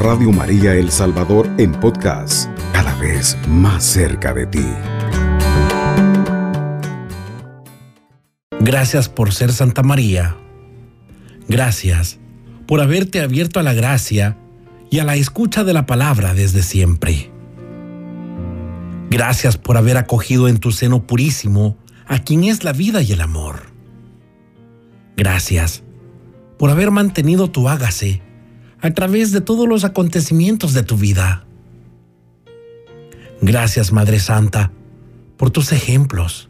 Radio María El Salvador en podcast, cada vez más cerca de ti. Gracias por ser Santa María. Gracias por haberte abierto a la gracia y a la escucha de la palabra desde siempre. Gracias por haber acogido en tu seno purísimo a quien es la vida y el amor. Gracias por haber mantenido tu hágase a través de todos los acontecimientos de tu vida. Gracias, Madre Santa, por tus ejemplos.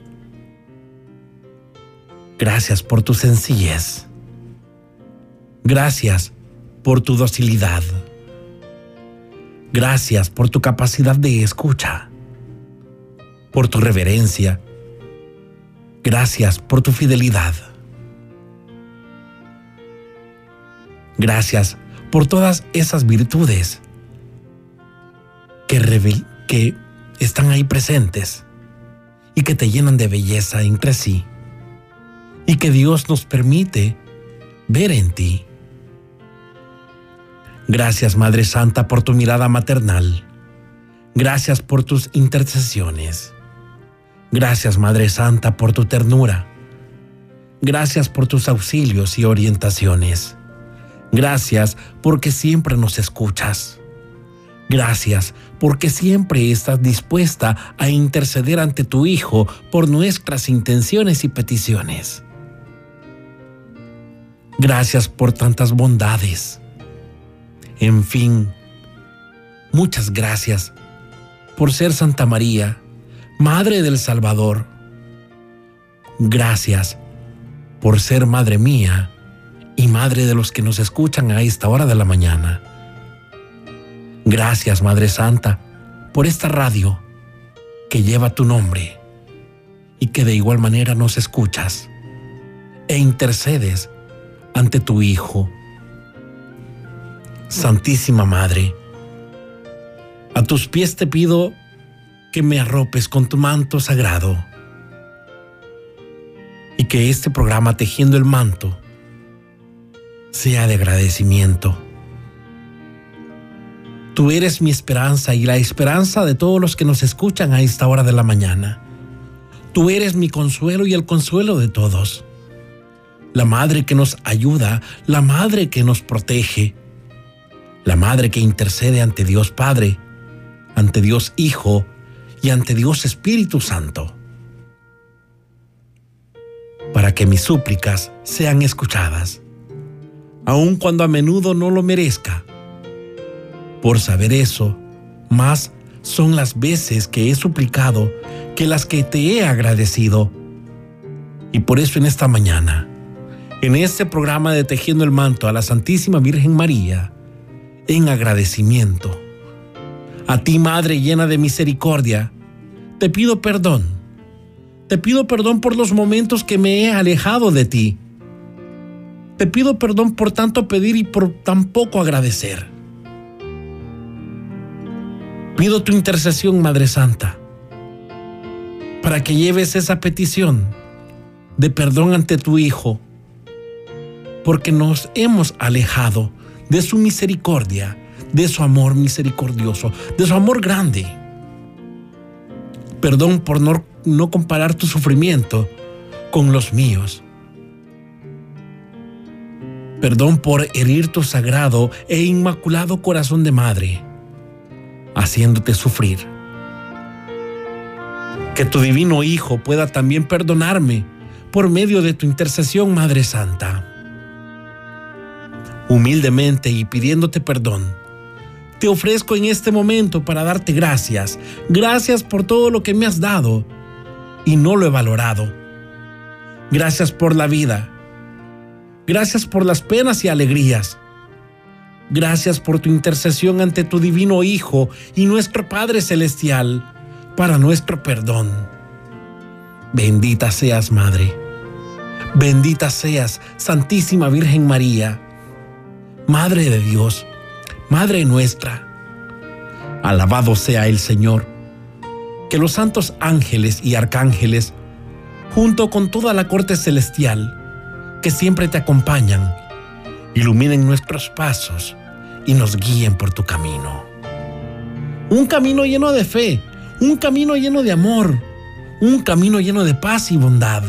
Gracias por tu sencillez. Gracias por tu docilidad. Gracias por tu capacidad de escucha, por tu reverencia. Gracias por tu fidelidad. Gracias por todas esas virtudes que, que están ahí presentes y que te llenan de belleza entre sí y que Dios nos permite ver en ti. Gracias Madre Santa por tu mirada maternal. Gracias por tus intercesiones. Gracias Madre Santa por tu ternura. Gracias por tus auxilios y orientaciones. Gracias porque siempre nos escuchas. Gracias porque siempre estás dispuesta a interceder ante tu Hijo por nuestras intenciones y peticiones. Gracias por tantas bondades. En fin, muchas gracias por ser Santa María, Madre del Salvador. Gracias por ser Madre mía y Madre de los que nos escuchan a esta hora de la mañana. Gracias, Madre Santa, por esta radio que lleva tu nombre y que de igual manera nos escuchas e intercedes ante tu Hijo Santísima Madre, a tus pies te pido que me arropes con tu manto sagrado y que este programa Tejiendo el Manto sea de agradecimiento. Tú eres mi esperanza y la esperanza de todos los que nos escuchan a esta hora de la mañana. Tú eres mi consuelo y el consuelo de todos. La madre que nos ayuda, la madre que nos protege, la madre que intercede ante Dios Padre, ante Dios Hijo y ante Dios Espíritu Santo, para que mis súplicas sean escuchadas, aun cuando a menudo no lo merezca. Por saber eso, más son las veces que he suplicado que las que te he agradecido. Y por eso en esta mañana, en este programa de Tejiendo el Manto a la Santísima Virgen María, en agradecimiento. A ti, Madre llena de misericordia, te pido perdón. Te pido perdón por los momentos que me he alejado de ti. Te pido perdón por tanto pedir y por tan poco agradecer. Pido tu intercesión, Madre Santa, para que lleves esa petición de perdón ante tu Hijo, porque nos hemos alejado de su misericordia, de su amor misericordioso, de su amor grande. Perdón por no, no comparar tu sufrimiento con los míos. Perdón por herir tu sagrado e inmaculado corazón de madre, haciéndote sufrir. Que tu divino Hijo pueda también perdonarme por medio de tu intercesión, Madre Santa humildemente y pidiéndote perdón. Te ofrezco en este momento para darte gracias. Gracias por todo lo que me has dado y no lo he valorado. Gracias por la vida. Gracias por las penas y alegrías. Gracias por tu intercesión ante tu divino Hijo y nuestro Padre Celestial para nuestro perdón. Bendita seas, Madre. Bendita seas, Santísima Virgen María Madre de Dios, Madre nuestra. Alabado sea el Señor. Que los santos ángeles y arcángeles, junto con toda la corte celestial, que siempre te acompañan, iluminen nuestros pasos y nos guíen por tu camino. Un camino lleno de fe, un camino lleno de amor, un camino lleno de paz y bondad.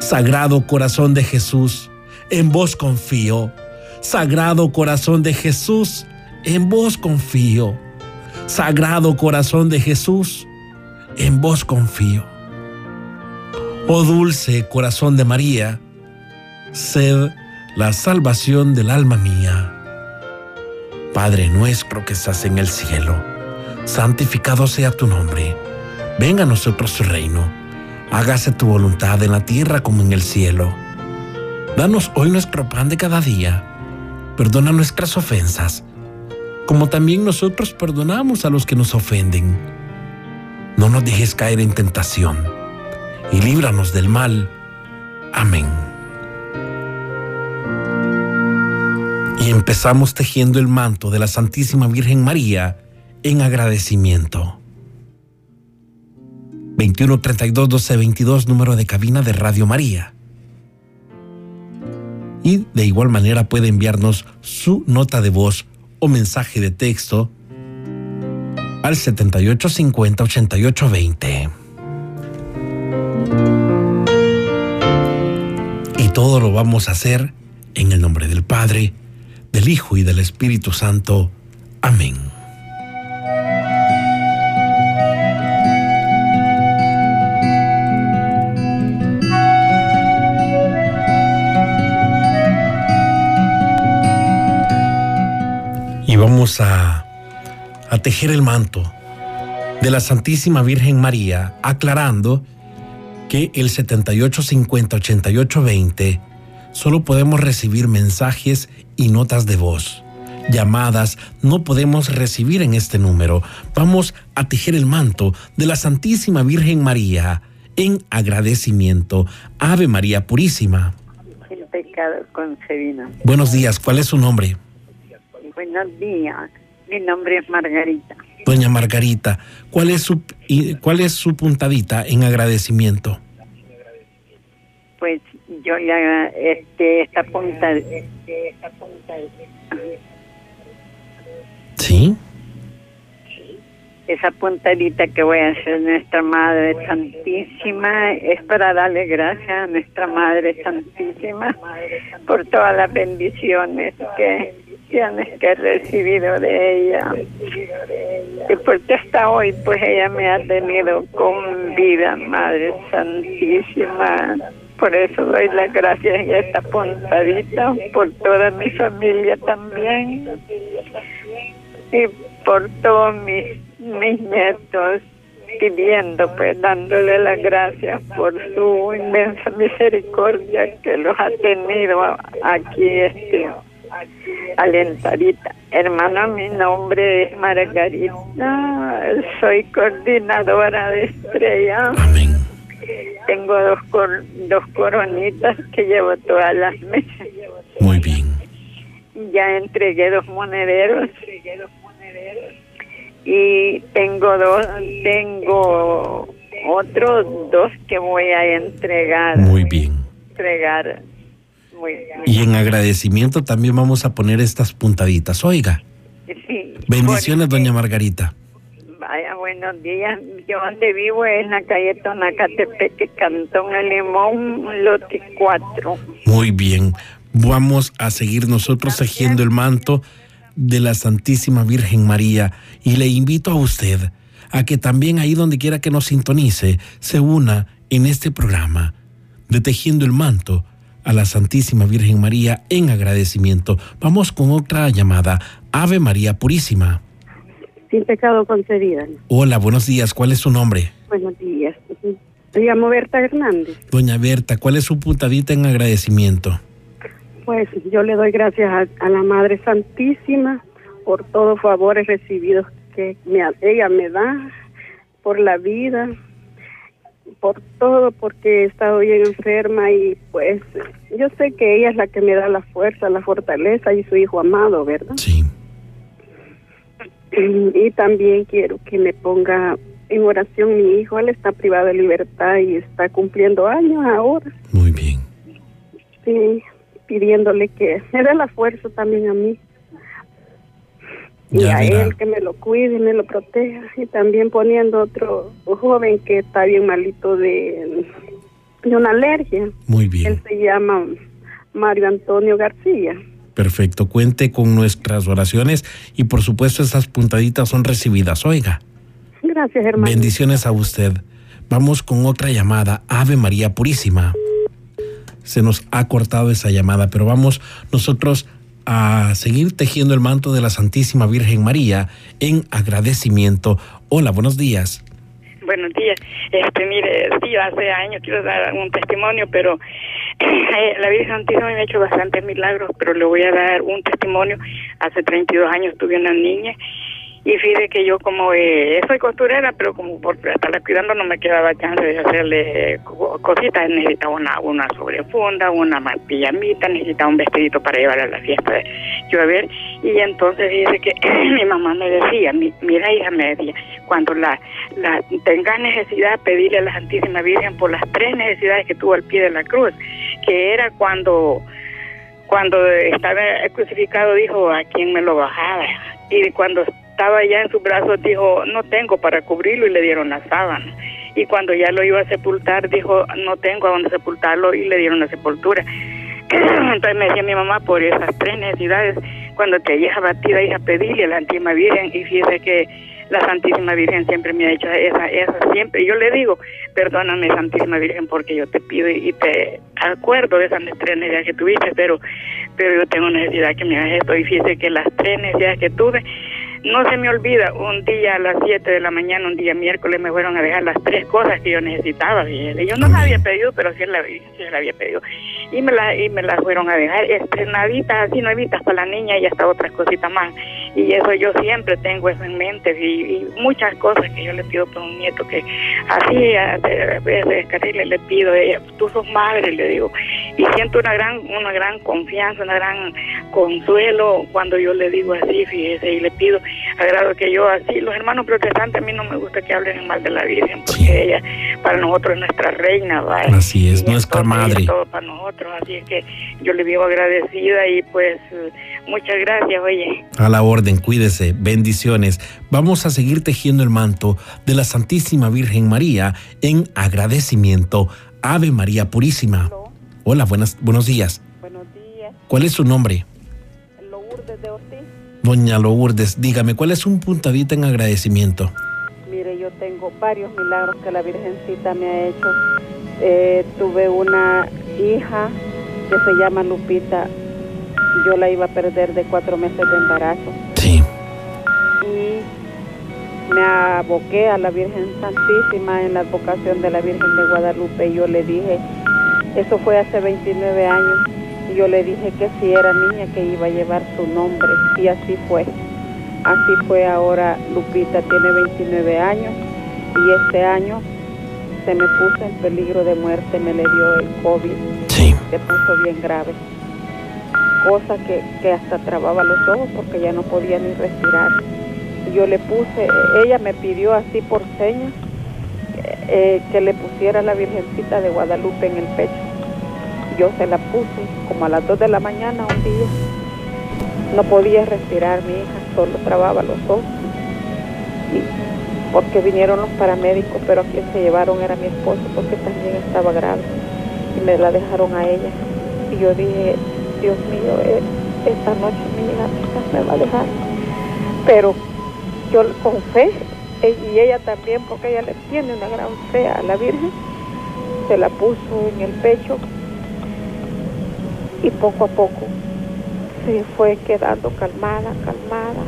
Sagrado corazón de Jesús, en vos confío. Sagrado corazón de Jesús, en vos confío. Sagrado corazón de Jesús, en vos confío. Oh dulce corazón de María, sed la salvación del alma mía. Padre nuestro que estás en el cielo, santificado sea tu nombre. Venga a nosotros tu reino. Hágase tu voluntad en la tierra como en el cielo. Danos hoy nuestro pan de cada día. Perdona nuestras ofensas, como también nosotros perdonamos a los que nos ofenden. No nos dejes caer en tentación y líbranos del mal. Amén. Y empezamos tejiendo el manto de la Santísima Virgen María en agradecimiento. 21 32 12 22, número de cabina de Radio María. Y de igual manera puede enviarnos su nota de voz o mensaje de texto al 7850 8820. Y todo lo vamos a hacer en el nombre del Padre, del Hijo y del Espíritu Santo. Amén. Y vamos a, a tejer el manto de la Santísima Virgen María, aclarando que el 7850 8820 solo podemos recibir mensajes y notas de voz. Llamadas no podemos recibir en este número. Vamos a tejer el manto de la Santísima Virgen María en agradecimiento. Ave María Purísima. El pecado concebido. Buenos días, ¿cuál es su nombre? Buenos días, mi nombre es Margarita. Doña Margarita, ¿cuál es su, cuál es su puntadita en agradecimiento? Pues yo ya, este, esta punta, esta punta, ¿Sí? esa puntadita que voy a hacer nuestra Madre Santísima es para darle gracias a nuestra Madre Santísima por todas las bendiciones que, que he recibido de ella. Y porque hasta hoy pues ella me ha tenido con vida, Madre Santísima. Por eso doy las gracias y esta puntadita por toda mi familia también y por todos mis, mis nietos pidiendo, pues dándole las gracias por su inmensa misericordia que los ha tenido aquí este alentadita. Hermano, mi nombre es Margarita, soy coordinadora de Estrella. Amén. Tengo dos, cor- dos coronitas que llevo todas las meses. Muy bien. Ya entregué dos monederos y tengo dos, tengo otros dos que voy a entregar. Muy bien. Entregar. Muy bien. Y en agradecimiento también vamos a poner estas puntaditas. Oiga, Sí, bendiciones, porque- doña Margarita. Vaya, buenos días. Yo donde vivo es en la calle Tonacatepeque, Cantón El Limón, lote 4. Muy bien. Vamos a seguir nosotros tejiendo el manto de la Santísima Virgen María y le invito a usted a que también ahí donde quiera que nos sintonice se una en este programa de Tejiendo el Manto a la Santísima Virgen María en agradecimiento. Vamos con otra llamada. Ave María Purísima. Sin pecado concebida. Hola, buenos días. ¿Cuál es su nombre? Buenos días. Me llamo Berta Hernández. Doña Berta, ¿cuál es su puntadita en agradecimiento? Pues yo le doy gracias a, a la Madre Santísima por todos los favores recibidos que me, ella me da, por la vida, por todo, porque he estado bien enferma y pues yo sé que ella es la que me da la fuerza, la fortaleza y su hijo amado, ¿verdad? Sí. Y también quiero que me ponga en oración mi hijo, él está privado de libertad y está cumpliendo años ahora. Muy bien. Sí, pidiéndole que me dé la fuerza también a mí y a él que me lo cuide y me lo proteja. Y también poniendo otro joven que está bien malito de, de una alergia. Muy bien. Él se llama Mario Antonio García. Perfecto, cuente con nuestras oraciones y por supuesto esas puntaditas son recibidas. Oiga. Gracias, hermano. Bendiciones a usted. Vamos con otra llamada. Ave María Purísima. Se nos ha cortado esa llamada, pero vamos nosotros a seguir tejiendo el manto de la Santísima Virgen María en agradecimiento. Hola, buenos días. Buenos días. Este, mire, sí, hace años quiero dar un testimonio, pero eh, la Virgen Santísima me ha hecho bastantes milagros, pero le voy a dar un testimonio. Hace 32 años tuve una niña y fíjate que yo como eh, soy costurera, pero como por estarla cuidando no me quedaba chance de hacerle cositas. Necesitaba una, una sobrefunda, una pijamita, necesitaba un vestidito para llevar a la fiesta de llover. Y entonces dice que mi mamá me decía, mira hija, media, cuando la, la tengas necesidad, pedirle a la Santísima Virgen por las tres necesidades que tuvo al pie de la cruz, que era cuando cuando estaba crucificado dijo a quién me lo bajaba y cuando estaba ya en sus brazos, dijo, no tengo para cubrirlo y le dieron la sábana. Y cuando ya lo iba a sepultar, dijo, no tengo a dónde sepultarlo y le dieron la sepultura. Entonces me decía mi mamá, por esas tres necesidades, cuando te hayas abatida, hija, pedirle a la Santísima Virgen y fíjese que la Santísima Virgen siempre me ha hecho esa, esa siempre. Yo le digo, perdóname Santísima Virgen porque yo te pido y te acuerdo de esas tres necesidades que tuviste, pero, pero yo tengo necesidad que me hagas esto y fíjese que las tres necesidades que tuve, no se me olvida, un día a las 7 de la mañana, un día miércoles, me fueron a dejar las tres cosas que yo necesitaba. Yo no las había pedido, pero sí las la había pedido. Y me, la, y me las fueron a dejar estrenaditas, así nuevitas para la niña y hasta otras cositas más. Y eso yo siempre tengo eso en mente y, muchas cosas que yo le pido por un nieto que así a veces casi le, pido ella, tú sos madre, le digo. Y siento una gran, una gran confianza, una gran consuelo cuando yo le digo así, fíjese, y le pido agrado que yo así, los hermanos protestantes a mí no me gusta que hablen mal de la Virgen porque ella para nosotros es nuestra reina, ¿vale? Así es, nuestra madre. todo para nosotros, así es que yo le vivo agradecida y pues muchas gracias, oye. A la orden, cuídese, bendiciones. Vamos a seguir tejiendo el manto de la Santísima Virgen María en agradecimiento. Ave María Purísima. Hola, buenas, buenos días. Buenos días. ¿Cuál es su nombre? Lourdes de Ortiz. Doña Lourdes, dígame, ¿cuál es un puntadita en agradecimiento? Mire, yo tengo varios milagros que la Virgencita me ha hecho. Eh, tuve una hija que se llama Lupita. Yo la iba a perder de cuatro meses de embarazo. Sí. Y me aboqué a la Virgen Santísima en la advocación de la Virgen de Guadalupe. Y yo le dije, eso fue hace 29 años y yo le dije que si era niña que iba a llevar su nombre y así fue. Así fue ahora Lupita tiene 29 años y este año se me puso en peligro de muerte, me le dio el COVID. Sí. Se puso bien grave. Cosa que, que hasta trababa los ojos porque ya no podía ni respirar. Yo le puse, ella me pidió así por señas eh, que le pusiera la Virgencita de Guadalupe en el pecho. Yo se la puse como a las 2 de la mañana un día. No podía respirar mi hija, solo trababa los ojos. Y porque vinieron los paramédicos, pero a quien se llevaron era mi esposo porque también estaba grave. Y me la dejaron a ella. Y yo dije, Dios mío, eh, esta noche mi hija me va a dejar. Pero yo con fe y ella también, porque ella le tiene una gran fe a la Virgen, se la puso en el pecho y poco a poco se fue quedando calmada, calmada,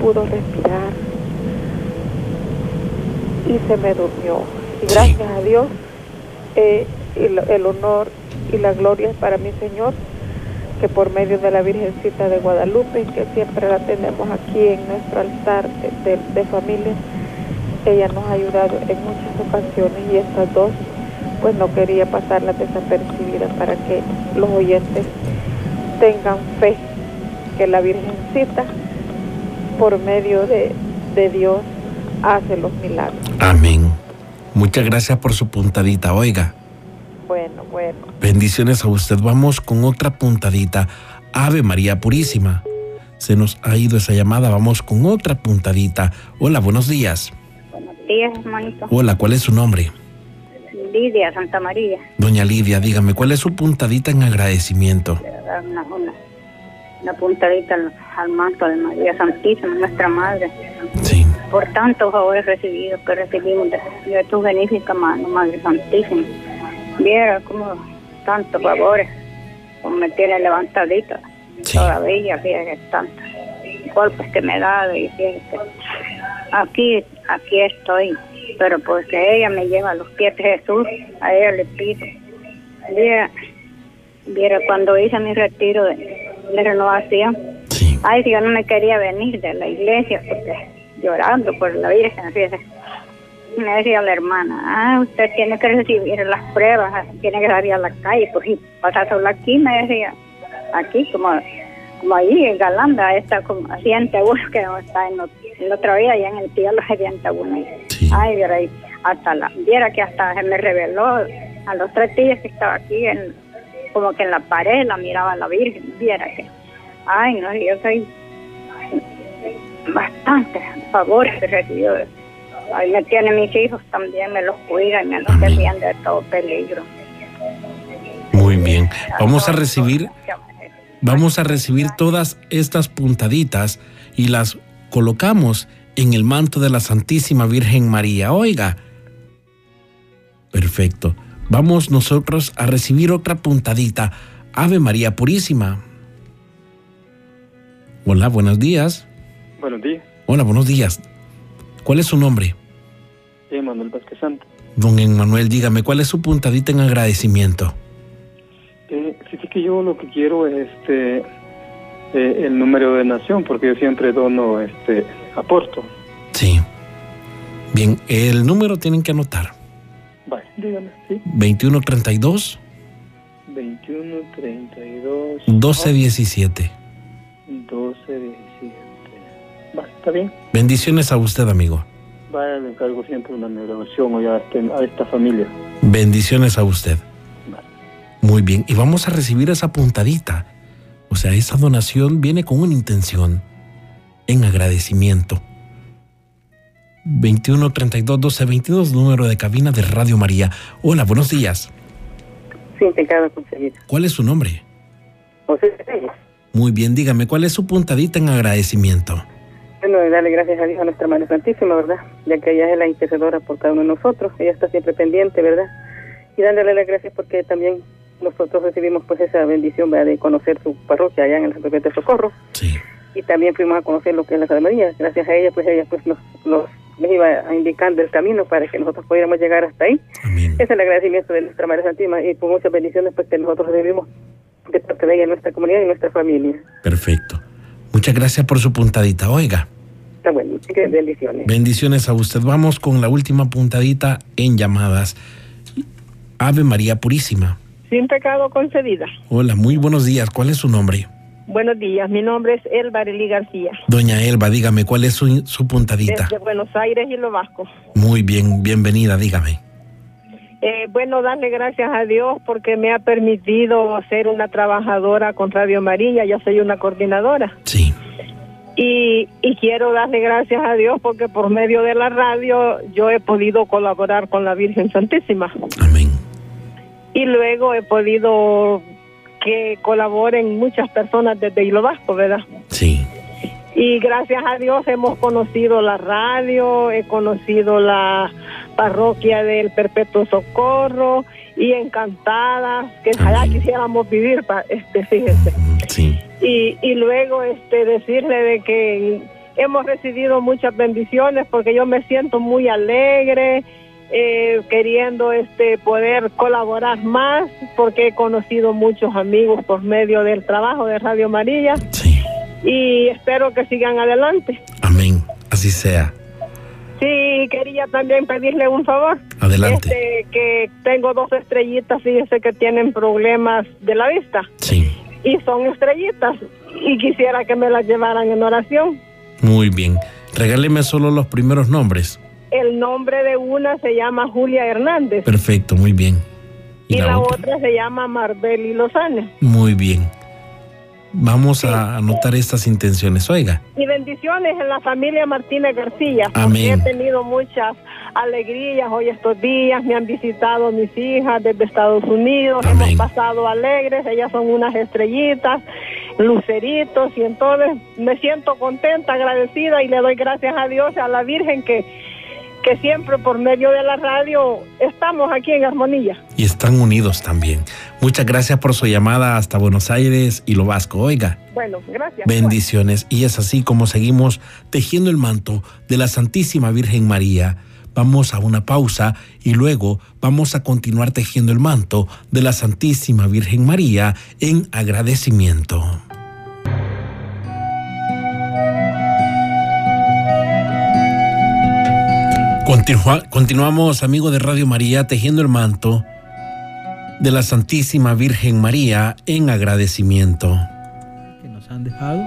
pudo respirar y se me durmió. Y gracias a Dios, eh, el honor y la gloria es para mi Señor que por medio de la Virgencita de Guadalupe, que siempre la tenemos aquí en nuestro altar de, familia, ella nos ha ayudado en muchas ocasiones y estas dos, pues no quería pasarlas desapercibidas para que los oyentes tengan fe que la Virgencita, por medio de, de Dios, hace los milagros. Amén. Muchas gracias por su puntadita, oiga. Bueno, bueno. Bendiciones a usted. Vamos con otra puntadita. Ave María Purísima. se nos ha ido esa llamada. Vamos con otra puntadita. Hola, buenos días. Buenos días, hermanito. Hola, ¿cuál es su nombre? Lidia Santa María. Doña Lidia, dígame, ¿cuál es su puntadita en agradecimiento? Una, una, una puntadita al, al manto de María Santísima, nuestra Madre, Sí, por tantos favores recibidos que recibimos de, de tu benéfica mano, Madre Santísima. Viera como tantos favores, como me tiene levantadita Sí. todavía, fíjate, tantos golpes que me he dado y fíjate, aquí, aquí estoy, pero porque ella me lleva a los pies de Jesús, a ella le pido. Viera, viera cuando hice mi retiro de, de renovación, sí, ay, yo no me quería venir de la iglesia porque llorando por la Virgen, fíjese. Me decía la hermana, ah, usted tiene que recibir las pruebas, tiene que salir a la calle, pues y pasar solo aquí, me decía, aquí como como ahí en Galanda está como siente uno que no está en, el otro día allá en el cielo se siente uno Sí. ay viera ahí, hasta la viera que hasta se me reveló a los tres días que estaba aquí en como que en la pared la miraba la Virgen viera que ay no yo soy bastante favores que recibido ahí me tienen mis hijos también me los cuidan me los defienden de todo peligro muy bien. Vamos a recibir, vamos a recibir todas estas puntaditas y las colocamos en el manto de la Santísima Virgen María. Oiga. Perfecto. Vamos nosotros a recibir otra puntadita. Ave María Purísima. Hola, buenos días. Buenos días, Hola, buenos días. ¿Cuál es su nombre? soy Manuel Vázquez Santo. Don Emmanuel, dígame, ¿cuál es su puntadita en agradecimiento? Que yo lo que quiero es este eh, el número de nación, porque yo siempre dono, este, aporto. Sí. Bien, el número tienen que anotar. Vale, dígame, sí. 2132 21, 32, 1217. 12, 17. Va, está bien. Bendiciones a usted, amigo. Vaya, le encargo siempre una oración este- a esta familia. Bendiciones a usted. Muy bien, y vamos a recibir esa puntadita. O sea, esa donación viene con una intención en agradecimiento. 21 32 12 22, número de cabina de Radio María. Hola, buenos días. Sin pecado concebido. ¿Cuál es su nombre? José Reyes. Muy bien, dígame, ¿cuál es su puntadita en agradecimiento? Bueno, darle gracias a Dios a nuestra Madre Santísima, ¿verdad? Ya que ella es la intercedora por cada uno de nosotros, ella está siempre pendiente, ¿verdad? Y dándole las gracias porque también nosotros recibimos pues esa bendición ¿verdad? de conocer su parroquia allá en el San de Socorro Sí, y también fuimos a conocer lo que es la Santa María. Gracias a ella pues ella pues nos, nos, nos iba indicando el camino para que nosotros pudiéramos llegar hasta ahí. amén. Ese es el agradecimiento de nuestra Madre Santísima y por muchas bendiciones pues que nosotros recibimos de parte de ella en nuestra comunidad y nuestra familia. Perfecto. Muchas gracias por su puntadita. Oiga, Está bueno, bendiciones. bendiciones a usted. Vamos con la última puntadita en llamadas. Ave María Purísima. Sin pecado concedida. Hola, muy buenos días. ¿Cuál es su nombre? Buenos días, mi nombre es Elba Arely García, Doña Elba, dígame, ¿cuál es su, su puntadita? desde Buenos Aires y Lo Vasco. Muy bien, bienvenida, dígame. Eh, bueno, darle gracias a Dios porque me ha permitido ser una trabajadora con Radio María, yo soy una coordinadora. Sí, Y, y quiero darle gracias a Dios porque por medio de la radio yo he podido colaborar con la Virgen Santísima. amén. Y luego he podido que colaboren muchas personas desde Hilo Vasco, ¿verdad? Sí, Y gracias a Dios hemos conocido la radio, he conocido la parroquia del Perpetuo Socorro y encantada, que allá Amén. quisiéramos vivir, pa- este, fíjense. sí, Y, y luego este decirle de que hemos recibido muchas bendiciones porque yo me siento muy alegre, eh, queriendo este poder colaborar más porque he conocido muchos amigos por medio del trabajo de Radio María sí. y espero que sigan adelante. Amén. Así sea. Sí, quería también pedirle un favor. Adelante. Este, que tengo dos estrellitas, fíjese que tienen problemas de la vista Sí, y son estrellitas y quisiera que me las llevaran en oración. muy bien. Regáleme solo los primeros nombres. El nombre de una se llama Julia Hernández Perfecto, muy bien. y, la, otra? se llama Marbeli Lozane. Muy bien. Vamos a anotar estas intenciones, oiga. Y bendiciones en la familia Martínez García. porque Amén. He tenido muchas alegrías hoy estos días. Me han visitado mis hijas desde Estados Unidos. Amén. Hemos pasado alegres. Ellas son unas estrellitas, luceritos. Y entonces me siento contenta, agradecida y le doy gracias a Dios, a la Virgen que, que siempre por medio de la radio estamos aquí en armonía. Y están unidos también. Muchas gracias por su llamada hasta Buenos Aires y lo vasco, oiga. Bueno, gracias. Bendiciones. Y es así como seguimos tejiendo el manto de la Santísima Virgen María. Vamos a una pausa y luego vamos a continuar tejiendo el manto de la Santísima Virgen María en agradecimiento. Continua- continuamos, amigo de Radio María, tejiendo el manto de la Santísima Virgen María en agradecimiento. que nos han dejado.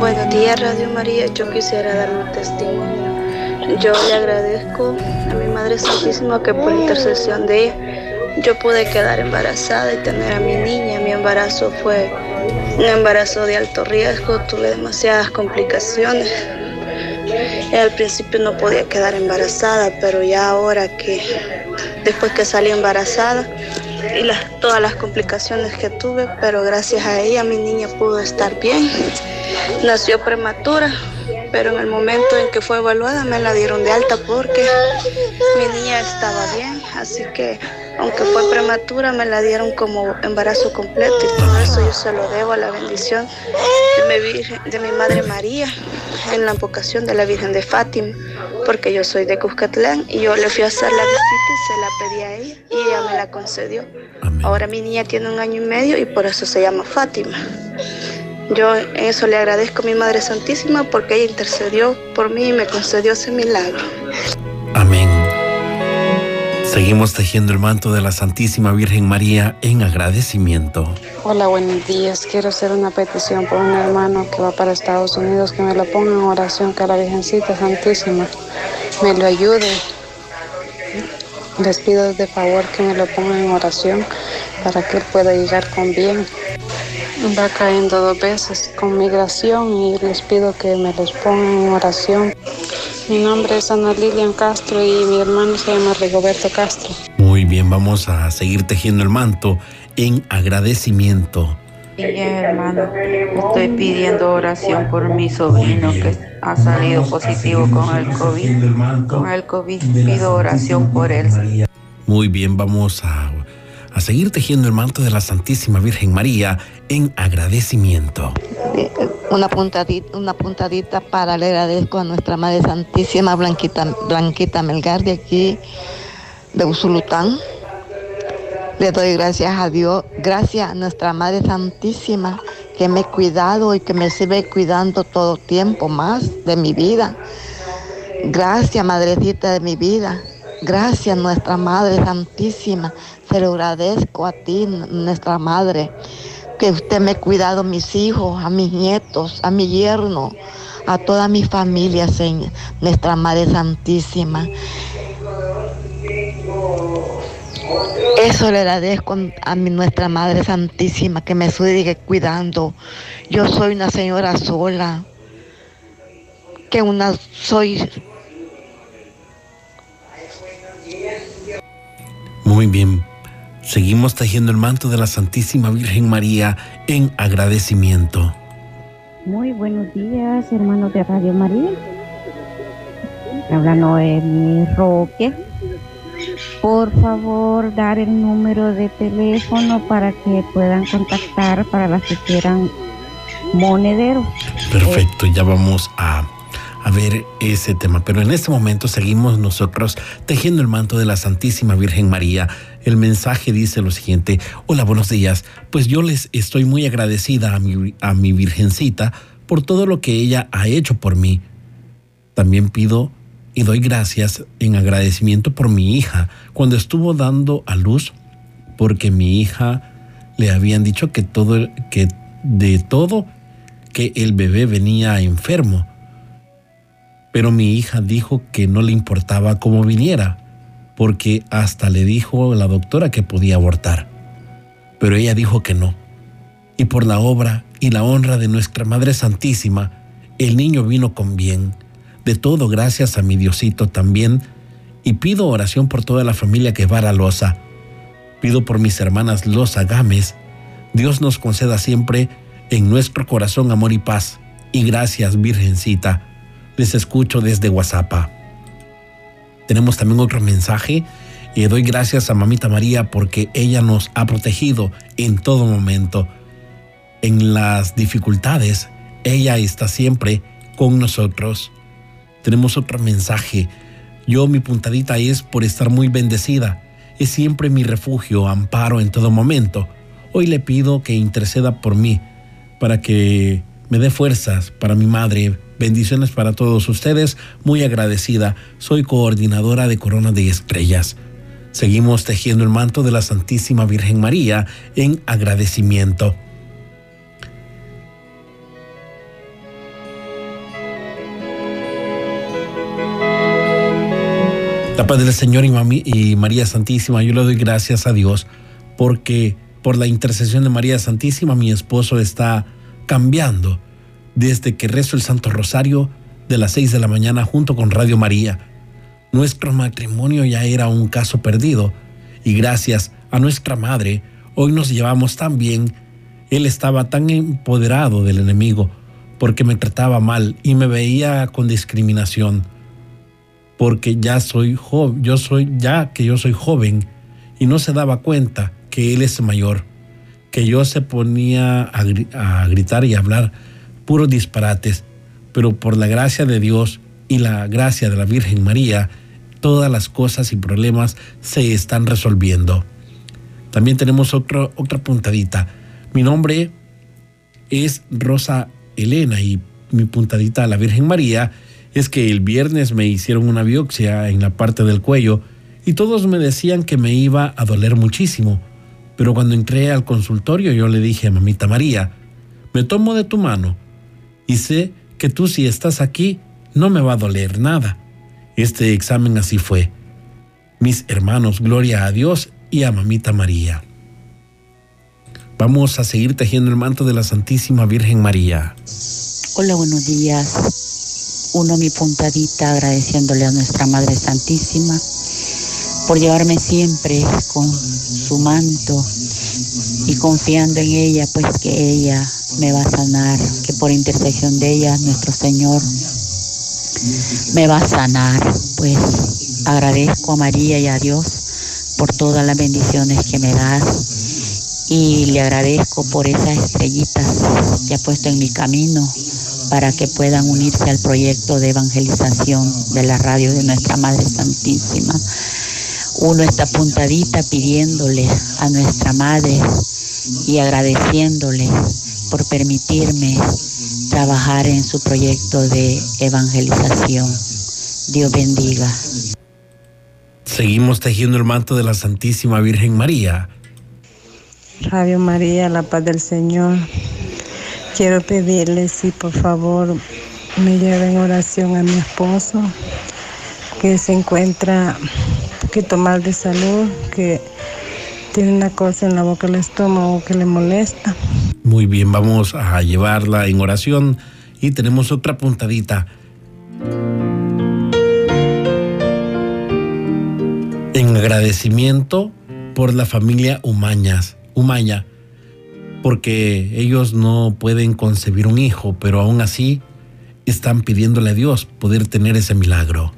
Buenos días, Radio María. Yo quisiera dar un testimonio. Yo le agradezco a mi Madre Santísima que por intercesión de ella yo pude quedar embarazada y tener a mi niña. Mi embarazo fue un embarazo de alto riesgo, tuve demasiadas complicaciones. Y al principio no podía quedar embarazada, pero ya ahora que después que salí embarazada y las, todas las complicaciones que tuve, pero gracias a ella mi niña pudo estar bien. Nació prematura, pero en el momento en que fue evaluada me la dieron de alta porque mi niña estaba bien, así que aunque fue prematura me la dieron como embarazo completo y todo eso yo se lo debo a la bendición de mi, Virgen- de mi Madre María en la invocación de la Virgen de Fátima, porque yo soy de Cuscatlán y yo le fui a hacer la visita y se la pedí a ella y ella me la concedió. Ahora mi niña tiene un año y medio y por eso se llama Fátima. Yo en eso le agradezco a mi Madre Santísima porque ella intercedió por mí y me concedió ese milagro. Seguimos tejiendo el manto de la Santísima Virgen María en agradecimiento. Hola, buenos días. Quiero hacer una petición por un hermano que va para Estados Unidos, que me lo ponga en oración, que la Virgencita Santísima me lo ayude. Les pido de favor que me lo pongan en oración para que él pueda llegar con bien. Va cayendo dos veces con migración y les pido que me los pongan en oración. Mi nombre es Ana Lilian Castro y mi hermano se llama Rigoberto Castro. Muy bien, vamos a seguir tejiendo el manto en agradecimiento. Bien, hermano, estoy pidiendo oración por mi sobrino que ha salido positivo con el COVID. Con el COVID pido oración por él. Muy bien, vamos a, a seguir tejiendo el manto de la Santísima Virgen María en agradecimiento. Una puntadita, una puntadita para le agradezco a nuestra Madre Santísima Blanquita, Melgar de aquí, de Usulután. Le doy gracias a Dios, gracias a nuestra Madre Santísima que me ha cuidado y que me sigue cuidando todo tiempo más de mi vida. Gracias, Madrecita de mi vida. Gracias, nuestra Madre Santísima. Se lo agradezco a ti, nuestra Madre que usted me ha cuidado a mis hijos, a mis nietos, a mi yerno, a toda mi familia, Señor, nuestra Madre Santísima. Eso le agradezco a mi, nuestra Madre Santísima que me sigue cuidando. Yo soy una señora sola, que una soy Muy bien, seguimos tejiendo el manto de la Santísima Virgen María en agradecimiento. Muy buenos días, hermanos de Radio María. Habla Noemi Roque. Por favor, dar el número de teléfono para que puedan contactar para las que quieran monederos. Perfecto, ya vamos a, a ver ese tema. Pero en este momento seguimos nosotros tejiendo el manto de la Santísima Virgen María. El mensaje dice lo siguiente, hola, buenos días. Pues yo les estoy muy agradecida a mi, a mi Virgencita por todo lo que ella ha hecho por mí. También pido y doy gracias en agradecimiento por mi hija cuando estuvo dando a luz porque mi hija le habían dicho que todo que de todo que el bebé venía enfermo. Pero mi hija dijo que no le importaba cómo viniera, porque hasta le dijo la doctora que podía abortar. Pero ella dijo que no. Y por la obra y la honra de nuestra Madre Santísima, el niño vino con bien. De todo gracias a mi Diosito también. Y pido oración por toda la familia Guevara Loza. Pido por mis hermanas Loza Gámez. Dios nos conceda siempre en nuestro corazón amor y paz. Y gracias, Virgencita. Les escucho desde WhatsApp. Tenemos también otro mensaje. Y doy gracias a Mamita María porque ella nos ha protegido en todo momento. En las dificultades, ella está siempre con nosotros. Tenemos otro mensaje. Yo mi puntadita es por estar muy bendecida. Es siempre mi refugio, amparo en todo momento. Hoy le pido que interceda por mí, para que me dé fuerzas para mi madre. Bendiciones para todos ustedes. Muy agradecida. Soy coordinadora de Corona de Estrellas. Seguimos tejiendo el manto de la Santísima Virgen María en agradecimiento. La paz del Señor y, y María Santísima, yo le doy gracias a Dios porque por la intercesión de María Santísima mi esposo está cambiando desde que rezo el Santo Rosario de las 6 de la mañana junto con Radio María. Nuestro matrimonio ya era un caso perdido y gracias a nuestra madre hoy nos llevamos tan bien. Él estaba tan empoderado del enemigo porque me trataba mal y me veía con discriminación porque ya soy joven, yo soy ya que yo soy joven y no se daba cuenta que él es mayor, que yo se ponía a, a gritar y a hablar puros disparates, pero por la gracia de Dios y la gracia de la Virgen María, todas las cosas y problemas se están resolviendo. También tenemos otra puntadita. Mi nombre es Rosa Elena y mi puntadita a la Virgen María es que el viernes me hicieron una biopsia en la parte del cuello y todos me decían que me iba a doler muchísimo. Pero cuando entré al consultorio yo le dije a mamita María, me tomo de tu mano y sé que tú si estás aquí no me va a doler nada. Este examen así fue. Mis hermanos, gloria a Dios y a mamita María. Vamos a seguir tejiendo el manto de la Santísima Virgen María. Hola, buenos días uno mi puntadita agradeciéndole a nuestra Madre Santísima por llevarme siempre con su manto y confiando en ella, pues que ella me va a sanar, que por intercesión de ella nuestro Señor me va a sanar. Pues agradezco a María y a Dios por todas las bendiciones que me das y le agradezco por esas estrellitas que ha puesto en mi camino para que puedan unirse al proyecto de evangelización de la radio de nuestra Madre Santísima. Uno está apuntadita pidiéndole a nuestra Madre y agradeciéndole por permitirme trabajar en su proyecto de evangelización. Dios bendiga. Seguimos tejiendo el manto de la Santísima Virgen María. Radio María, la paz del Señor. Quiero pedirle si por favor me lleven oración a mi esposo, que se encuentra un poquito mal de salud, que tiene una cosa en la boca del estómago que le molesta. Muy bien, vamos a llevarla en oración y tenemos otra puntadita. En agradecimiento por la familia Umañas, Umaña porque ellos no pueden concebir un hijo, pero aún así están pidiéndole a Dios poder tener ese milagro.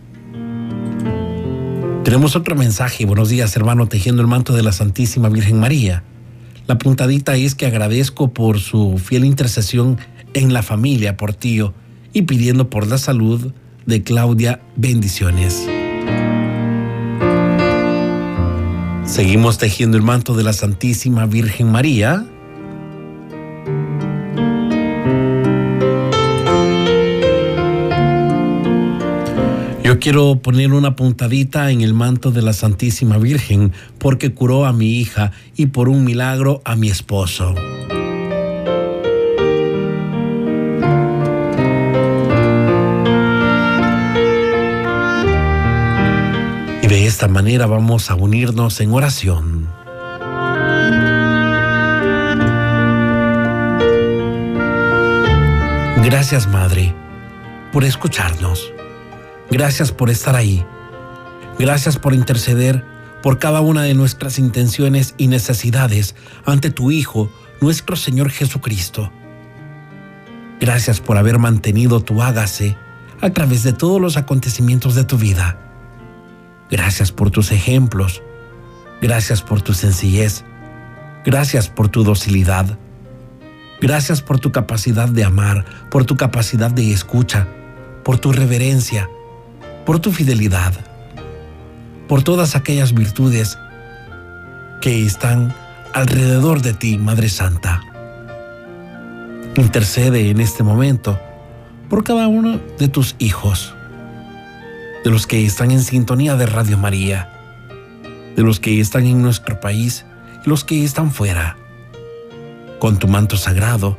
Tenemos otro mensaje. Buenos días, hermano, tejiendo el manto de la Santísima Virgen María. La puntadita es que agradezco por su fiel intercesión en la familia por tío y pidiendo por la salud de Claudia bendiciones. Seguimos tejiendo el manto de la Santísima Virgen María Yo quiero poner una puntadita en el manto de la Santísima Virgen porque curó a mi hija y por un milagro a mi esposo. Y de esta manera vamos a unirnos en oración. Gracias Madre por escucharnos. Gracias por estar ahí. Gracias por interceder por cada una de nuestras intenciones y necesidades ante tu Hijo, nuestro Señor Jesucristo. Gracias por haber mantenido tu hágase a través de todos los acontecimientos de tu vida. Gracias por tus ejemplos. Gracias por tu sencillez. Gracias por tu docilidad. Gracias por tu capacidad de amar, por tu capacidad de escucha, por tu reverencia, por tu fidelidad, por todas aquellas virtudes que están alrededor de ti, Madre Santa. Intercede en este momento por cada uno de tus hijos, de los que están en sintonía de Radio María, de los que están en nuestro país y los que están fuera con tu manto sagrado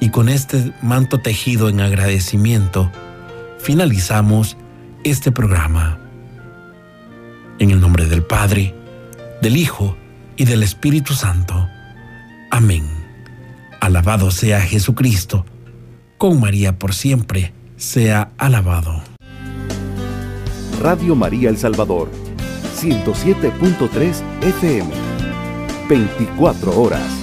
y con este manto tejido en agradecimiento, finalizamos este programa. En el nombre del Padre, del Hijo y del Espíritu Santo. Amén. Alabado sea Jesucristo, con María por siempre, sea alabado. Radio María El Salvador, 107.3 FM, 24 horas.